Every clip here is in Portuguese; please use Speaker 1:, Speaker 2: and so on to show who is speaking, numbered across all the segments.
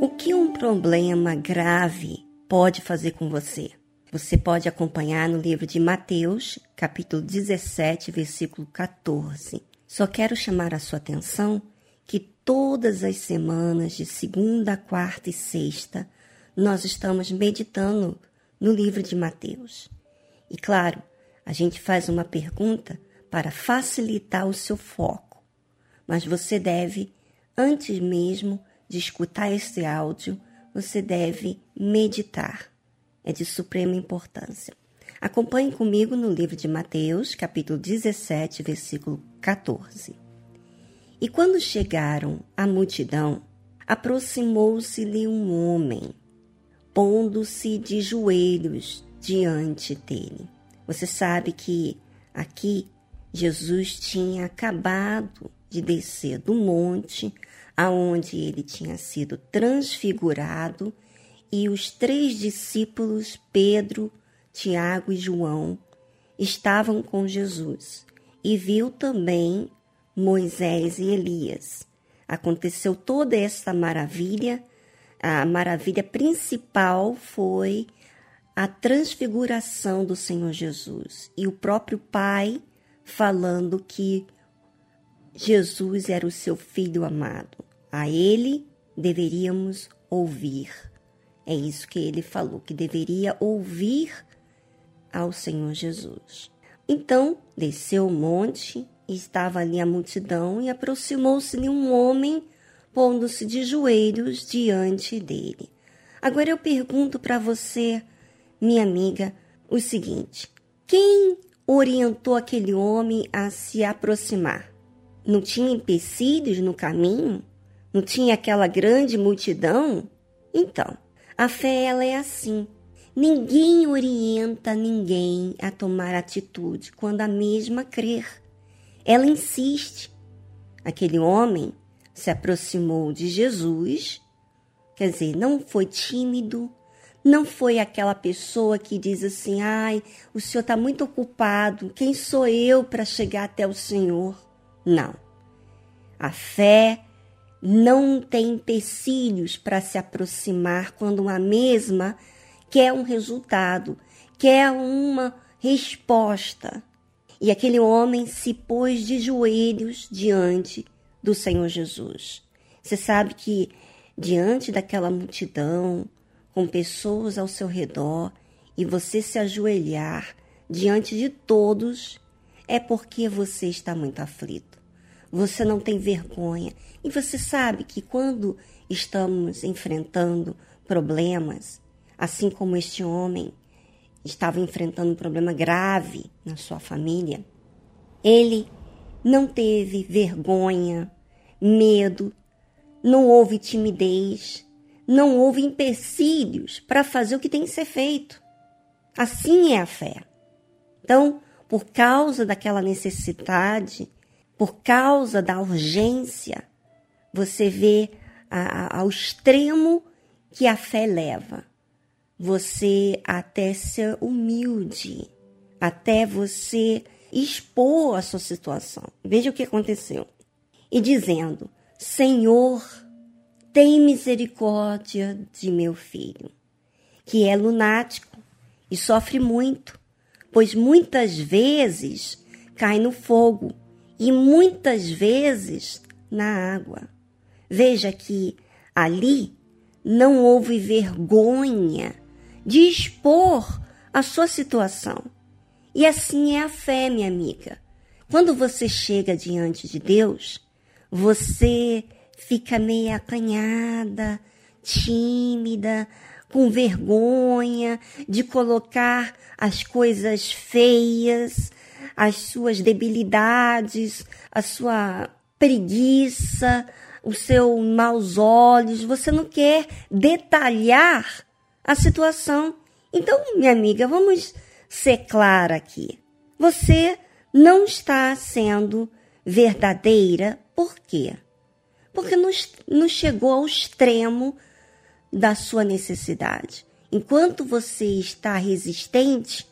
Speaker 1: O que um problema grave pode fazer com você? Você pode acompanhar no livro de Mateus, capítulo 17, versículo 14. Só quero chamar a sua atenção que todas as semanas, de segunda, quarta e sexta, nós estamos meditando no livro de Mateus. E claro, a gente faz uma pergunta para facilitar o seu foco, mas você deve, antes mesmo, de escutar esse áudio, você deve meditar. É de suprema importância. Acompanhe comigo no livro de Mateus, capítulo 17, versículo 14. E quando chegaram à multidão, aproximou-se-lhe um homem, pondo-se de joelhos diante dele. Você sabe que aqui Jesus tinha acabado de descer do monte aonde ele tinha sido transfigurado, e os três discípulos, Pedro, Tiago e João, estavam com Jesus, e viu também Moisés e Elias. Aconteceu toda essa maravilha. A maravilha principal foi a transfiguração do Senhor Jesus e o próprio Pai falando que Jesus era o seu filho amado. A ele deveríamos ouvir. É isso que ele falou, que deveria ouvir ao Senhor Jesus. Então desceu o monte, estava ali a multidão, e aproximou-se-lhe um homem, pondo-se de joelhos diante dele. Agora eu pergunto para você, minha amiga, o seguinte: quem orientou aquele homem a se aproximar? Não tinha empecilhos no caminho? Não tinha aquela grande multidão? Então, a fé ela é assim. Ninguém orienta ninguém a tomar atitude quando a mesma crer. Ela insiste. Aquele homem se aproximou de Jesus, quer dizer, não foi tímido, não foi aquela pessoa que diz assim: ai, o senhor está muito ocupado, quem sou eu para chegar até o senhor? Não. A fé não tem empecilhos para se aproximar quando a mesma quer um resultado, quer uma resposta. E aquele homem se pôs de joelhos diante do Senhor Jesus. Você sabe que diante daquela multidão, com pessoas ao seu redor, e você se ajoelhar diante de todos, é porque você está muito aflito. Você não tem vergonha. E você sabe que quando estamos enfrentando problemas, assim como este homem estava enfrentando um problema grave na sua família, ele não teve vergonha, medo, não houve timidez, não houve empecilhos para fazer o que tem que ser feito. Assim é a fé. Então, por causa daquela necessidade, por causa da urgência, você vê a, a, ao extremo que a fé leva. Você até ser humilde, até você expor a sua situação. Veja o que aconteceu. E dizendo: Senhor, tem misericórdia de meu filho, que é lunático e sofre muito pois muitas vezes cai no fogo e muitas vezes na água. Veja que ali não houve vergonha de expor a sua situação. E assim é a fé, minha amiga. Quando você chega diante de Deus, você fica meio acanhada, tímida, com vergonha de colocar as coisas feias, as suas debilidades, a sua preguiça, os seus maus olhos. Você não quer detalhar a situação. Então, minha amiga, vamos ser clara aqui. Você não está sendo verdadeira. Por quê? Porque não chegou ao extremo da sua necessidade. Enquanto você está resistente,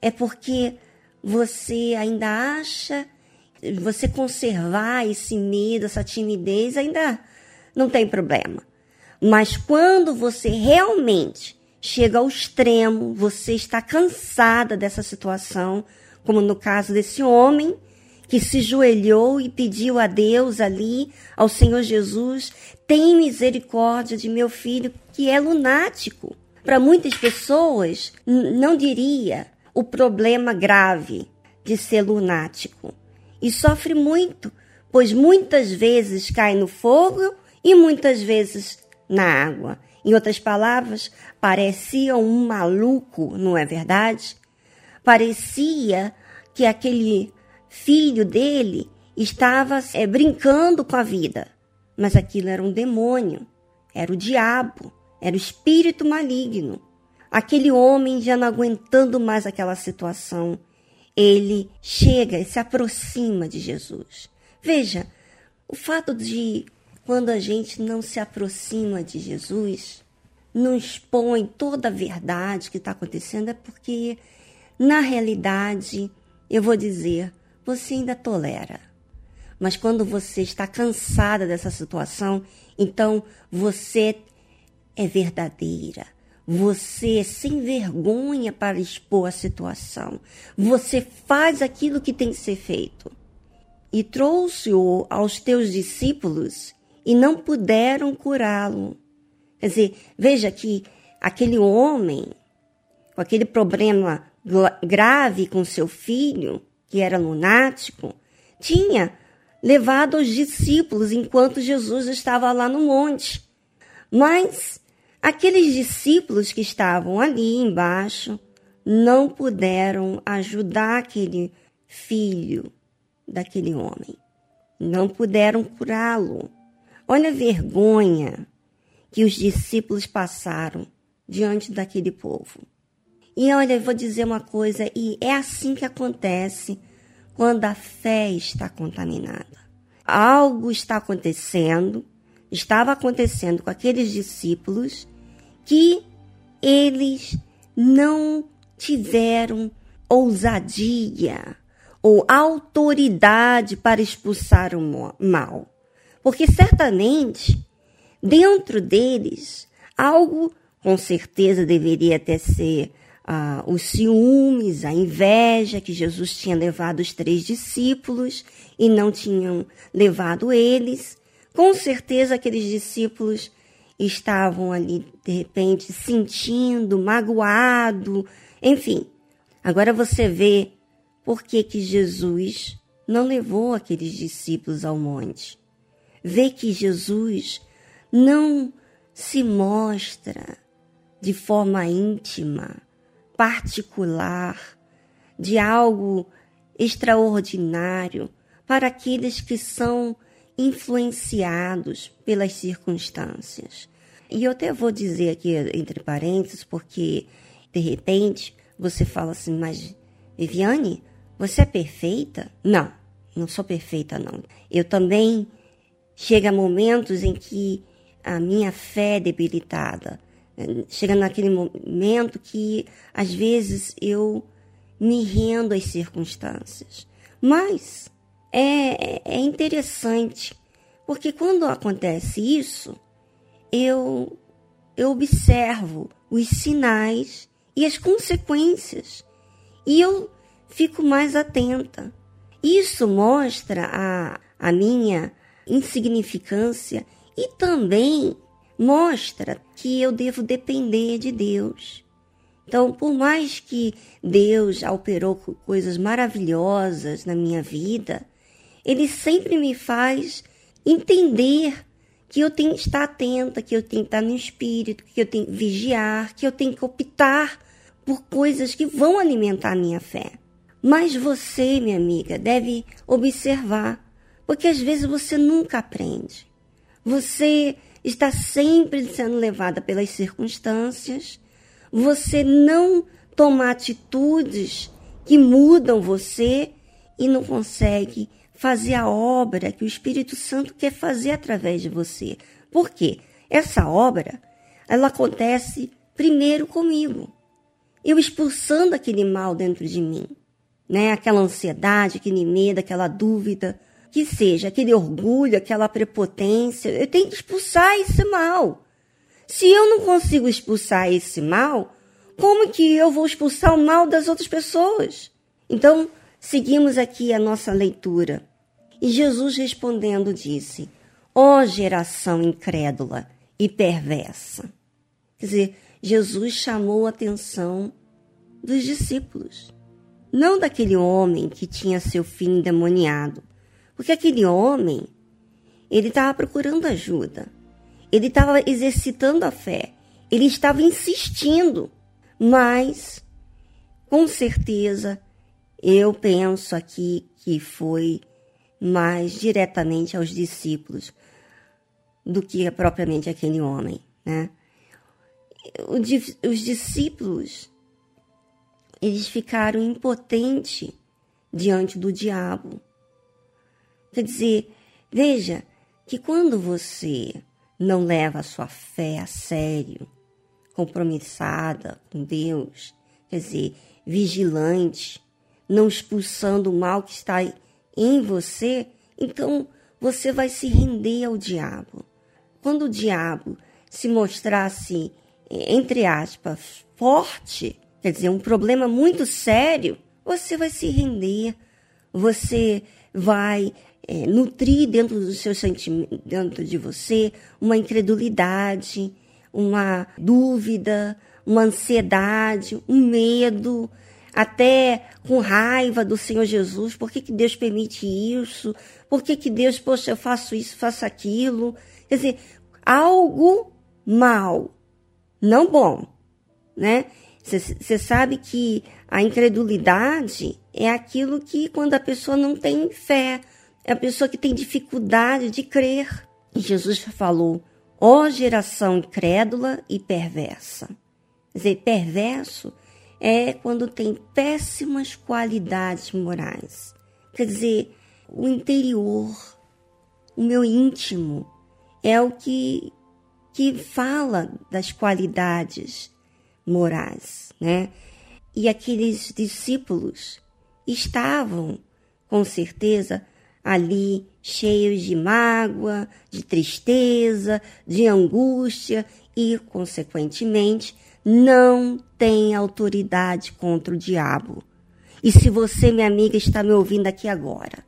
Speaker 1: é porque você ainda acha, você conservar esse medo, essa timidez, ainda não tem problema. Mas quando você realmente chega ao extremo, você está cansada dessa situação, como no caso desse homem que se joelhou e pediu a Deus ali, ao Senhor Jesus, tem misericórdia de meu filho que é lunático. Para muitas pessoas, não diria o problema grave de ser lunático. E sofre muito, pois muitas vezes cai no fogo e muitas vezes na água. Em outras palavras, parecia um maluco, não é verdade? Parecia que aquele filho dele estava é, brincando com a vida, mas aquilo era um demônio, era o diabo, era o espírito maligno. Aquele homem já não aguentando mais aquela situação, ele chega e se aproxima de Jesus. Veja, o fato de quando a gente não se aproxima de Jesus, não expõe toda a verdade que está acontecendo, é porque, na realidade, eu vou dizer, você ainda tolera. Mas quando você está cansada dessa situação, então você é verdadeira. Você é sem vergonha para expor a situação. Você faz aquilo que tem que ser feito. E trouxe-o aos teus discípulos e não puderam curá-lo. Quer dizer, veja que aquele homem, com aquele problema grave com seu filho, que era lunático, tinha levado os discípulos enquanto Jesus estava lá no monte. Mas aqueles discípulos que estavam ali embaixo não puderam ajudar aquele filho daquele homem. Não puderam curá-lo. Olha a vergonha que os discípulos passaram diante daquele povo. E olha, eu vou dizer uma coisa, e é assim que acontece quando a fé está contaminada. Algo está acontecendo, estava acontecendo com aqueles discípulos que eles não tiveram ousadia ou autoridade para expulsar o mal. Porque certamente, dentro deles, algo com certeza deveria até ser ah, os ciúmes, a inveja que Jesus tinha levado os três discípulos e não tinham levado eles. Com certeza aqueles discípulos estavam ali de repente sentindo magoado, enfim. Agora você vê por que que Jesus não levou aqueles discípulos ao monte. Vê que Jesus não se mostra de forma íntima particular, de algo extraordinário para aqueles que são influenciados pelas circunstâncias. E eu até vou dizer aqui entre parênteses, porque de repente você fala assim, mas Viviane, você é perfeita? Não, não sou perfeita não. Eu também chega momentos em que a minha fé é debilitada chega naquele momento que às vezes eu me rendo às circunstâncias. Mas é, é interessante, porque quando acontece isso, eu, eu observo os sinais e as consequências e eu fico mais atenta. Isso mostra a, a minha insignificância e também mostra que eu devo depender de Deus. Então, por mais que Deus operou coisas maravilhosas na minha vida, Ele sempre me faz entender que eu tenho que estar atenta, que eu tenho que estar no espírito, que eu tenho que vigiar, que eu tenho que optar por coisas que vão alimentar a minha fé. Mas você, minha amiga, deve observar, porque às vezes você nunca aprende. Você está sempre sendo levada pelas circunstâncias, você não toma atitudes que mudam você e não consegue fazer a obra que o Espírito Santo quer fazer através de você. Por quê? Essa obra, ela acontece primeiro comigo. Eu expulsando aquele mal dentro de mim, né? Aquela ansiedade, aquele medo, aquela dúvida, que seja aquele orgulho, aquela prepotência. Eu tenho que expulsar esse mal. Se eu não consigo expulsar esse mal, como que eu vou expulsar o mal das outras pessoas? Então, seguimos aqui a nossa leitura. E Jesus respondendo disse: Ó oh, geração incrédula e perversa. Quer dizer, Jesus chamou a atenção dos discípulos, não daquele homem que tinha seu filho endemoniado, porque aquele homem, ele estava procurando ajuda, ele estava exercitando a fé, ele estava insistindo, mas com certeza eu penso aqui que foi mais diretamente aos discípulos do que propriamente aquele homem, né? Os discípulos eles ficaram impotentes diante do diabo. Quer dizer, veja que quando você não leva a sua fé a sério, compromissada com Deus, quer dizer, vigilante, não expulsando o mal que está em você, então você vai se render ao diabo. Quando o diabo se mostrasse, entre aspas, forte, quer dizer, um problema muito sério, você vai se render, você vai é, nutrir dentro do seu sentimento, dentro de você, uma incredulidade, uma dúvida, uma ansiedade, um medo, até com raiva do Senhor Jesus. Por que, que Deus permite isso? Por que, que Deus, poxa, eu faço isso, faço aquilo? Quer dizer, algo mal, não bom, né? Você sabe que a incredulidade é aquilo que quando a pessoa não tem fé, é a pessoa que tem dificuldade de crer. E Jesus falou: ó oh, geração incrédula e perversa. Quer dizer, perverso é quando tem péssimas qualidades morais. Quer dizer, o interior, o meu íntimo, é o que, que fala das qualidades morais, né? E aqueles discípulos estavam, com certeza, ali cheios de mágoa, de tristeza, de angústia e, consequentemente, não tem autoridade contra o diabo. E se você, minha amiga, está me ouvindo aqui agora,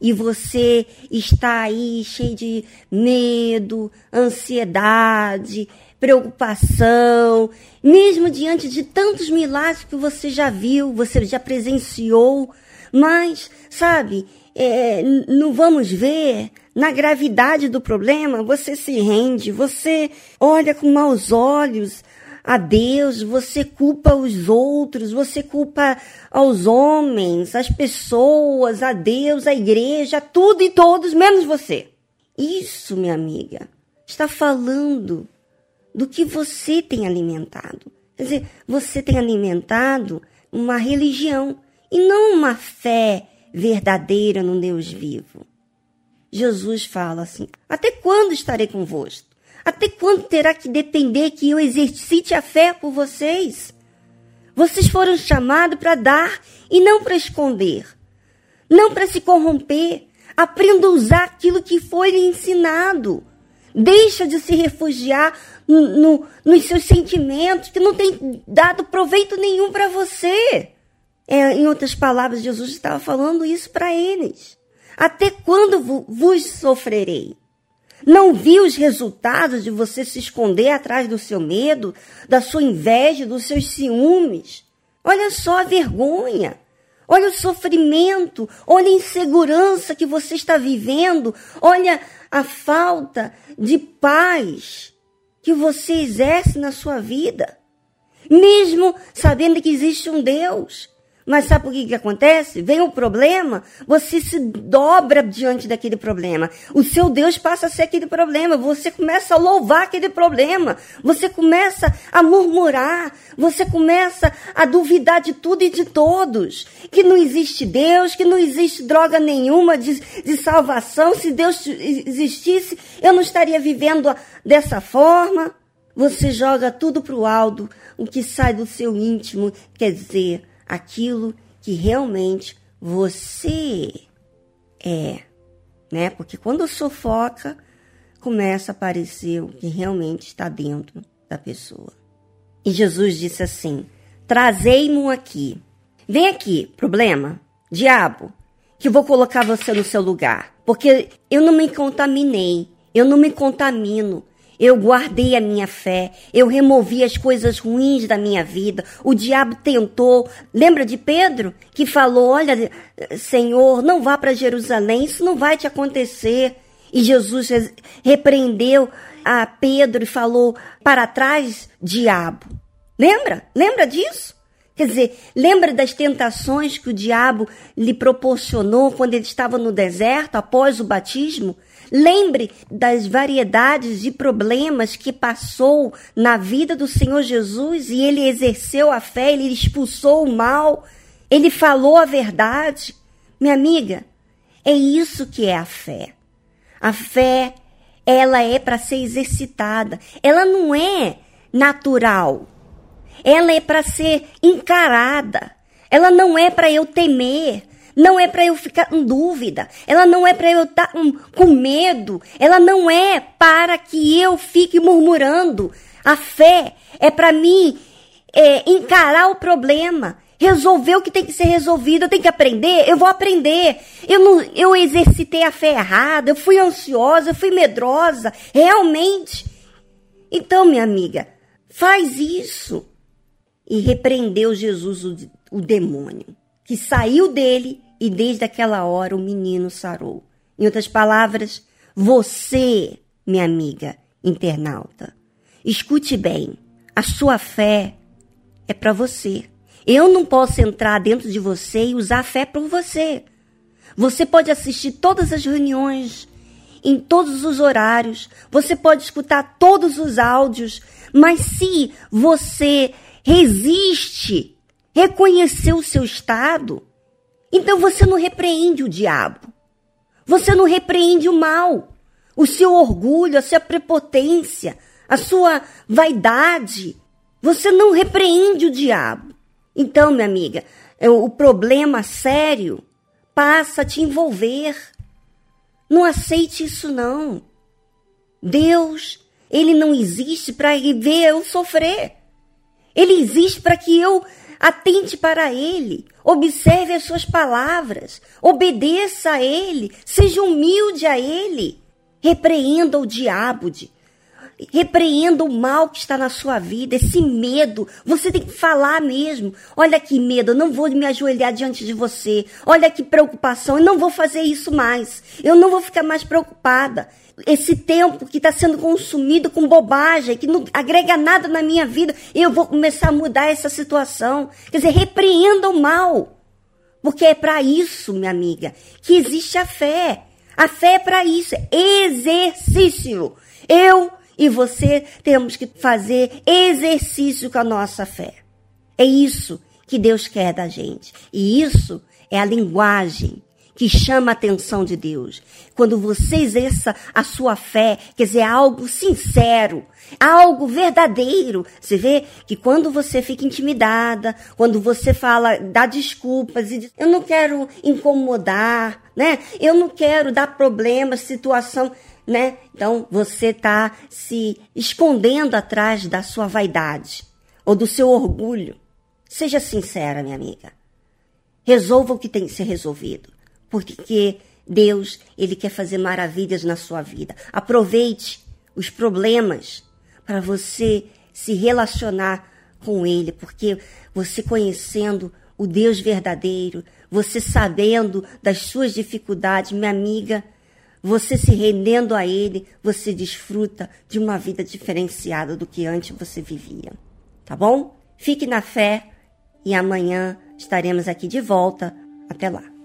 Speaker 1: e você está aí cheio de medo, ansiedade, preocupação, mesmo diante de tantos milagres que você já viu, você já presenciou, mas, sabe, é, não vamos ver na gravidade do problema, você se rende, você olha com maus olhos a Deus, você culpa os outros, você culpa aos homens, as pessoas, a Deus, a igreja, tudo e todos, menos você. Isso, minha amiga, está falando do que você tem alimentado. Quer dizer, você tem alimentado uma religião e não uma fé verdadeira no Deus vivo. Jesus fala assim: Até quando estarei convosco? Até quando terá que depender que eu exercite a fé por vocês? Vocês foram chamados para dar e não para esconder, não para se corromper. Aprenda a usar aquilo que foi lhe ensinado. Deixa de se refugiar no, no, nos seus sentimentos que não tem dado proveito nenhum para você. É, em outras palavras, Jesus estava falando isso para eles. Até quando vos sofrerei? Não vi os resultados de você se esconder atrás do seu medo, da sua inveja, dos seus ciúmes. Olha só a vergonha. Olha o sofrimento, olha a insegurança que você está vivendo, olha a falta de paz que você exerce na sua vida, mesmo sabendo que existe um Deus. Mas sabe por que, que acontece? Vem o problema, você se dobra diante daquele problema. O seu Deus passa a ser aquele problema. Você começa a louvar aquele problema. Você começa a murmurar. Você começa a duvidar de tudo e de todos. Que não existe Deus, que não existe droga nenhuma de, de salvação. Se Deus existisse, eu não estaria vivendo dessa forma. Você joga tudo para o alto, o que sai do seu íntimo, quer dizer, aquilo que realmente você é, né? Porque quando sufoca, começa a aparecer o que realmente está dentro da pessoa. E Jesus disse assim: Trazei-mo aqui. Vem aqui, problema, diabo, que vou colocar você no seu lugar. Porque eu não me contaminei, eu não me contamino. Eu guardei a minha fé, eu removi as coisas ruins da minha vida. O diabo tentou. Lembra de Pedro que falou: Olha, Senhor, não vá para Jerusalém, isso não vai te acontecer. E Jesus repreendeu a Pedro e falou: Para trás, diabo. Lembra? Lembra disso? Quer dizer, lembra das tentações que o diabo lhe proporcionou quando ele estava no deserto após o batismo? Lembre das variedades de problemas que passou na vida do Senhor Jesus e ele exerceu a fé, ele expulsou o mal, ele falou a verdade. Minha amiga, é isso que é a fé. A fé, ela é para ser exercitada. Ela não é natural. Ela é para ser encarada. Ela não é para eu temer. Não é para eu ficar em dúvida. Ela não é para eu estar tá, um, com medo. Ela não é para que eu fique murmurando. A fé é para mim é, encarar o problema resolver o que tem que ser resolvido, eu tenho que aprender, eu vou aprender. Eu não, eu exercitei a fé errada, eu fui ansiosa, eu fui medrosa, realmente. Então, minha amiga, faz isso. E repreendeu Jesus o, o demônio, que saiu dele e desde aquela hora o menino sarou. Em outras palavras, você, minha amiga internauta, escute bem, a sua fé é para você. Eu não posso entrar dentro de você e usar a fé por você. Você pode assistir todas as reuniões, em todos os horários, você pode escutar todos os áudios, mas se você resiste, reconhecer o seu estado, então você não repreende o diabo. Você não repreende o mal, o seu orgulho, a sua prepotência, a sua vaidade. Você não repreende o diabo. Então, minha amiga, é o problema sério passa a te envolver. Não aceite isso não. Deus, ele não existe para ver eu sofrer. Ele existe para que eu atente para ele, observe as suas palavras, obedeça a ele, seja humilde a ele, repreenda o diabo de Repreenda o mal que está na sua vida, esse medo. Você tem que falar mesmo. Olha que medo, eu não vou me ajoelhar diante de você. Olha que preocupação, eu não vou fazer isso mais. Eu não vou ficar mais preocupada. Esse tempo que está sendo consumido com bobagem, que não agrega nada na minha vida, eu vou começar a mudar essa situação. Quer dizer, repreenda o mal. Porque é para isso, minha amiga, que existe a fé. A fé é para isso, é exercício. Eu e você temos que fazer exercício com a nossa fé. É isso que Deus quer da gente. E isso é a linguagem que chama a atenção de Deus. Quando você exerça a sua fé, quer dizer, algo sincero, algo verdadeiro. Você vê que quando você fica intimidada, quando você fala, dá desculpas e diz, eu não quero incomodar, né? Eu não quero dar problemas, situação né? Então você está se escondendo atrás da sua vaidade ou do seu orgulho. Seja sincera, minha amiga. Resolva o que tem que ser resolvido, porque Deus, ele quer fazer maravilhas na sua vida. Aproveite os problemas para você se relacionar com ele, porque você conhecendo o Deus verdadeiro, você sabendo das suas dificuldades, minha amiga, você se rendendo a Ele, você desfruta de uma vida diferenciada do que antes você vivia. Tá bom? Fique na fé e amanhã estaremos aqui de volta. Até lá.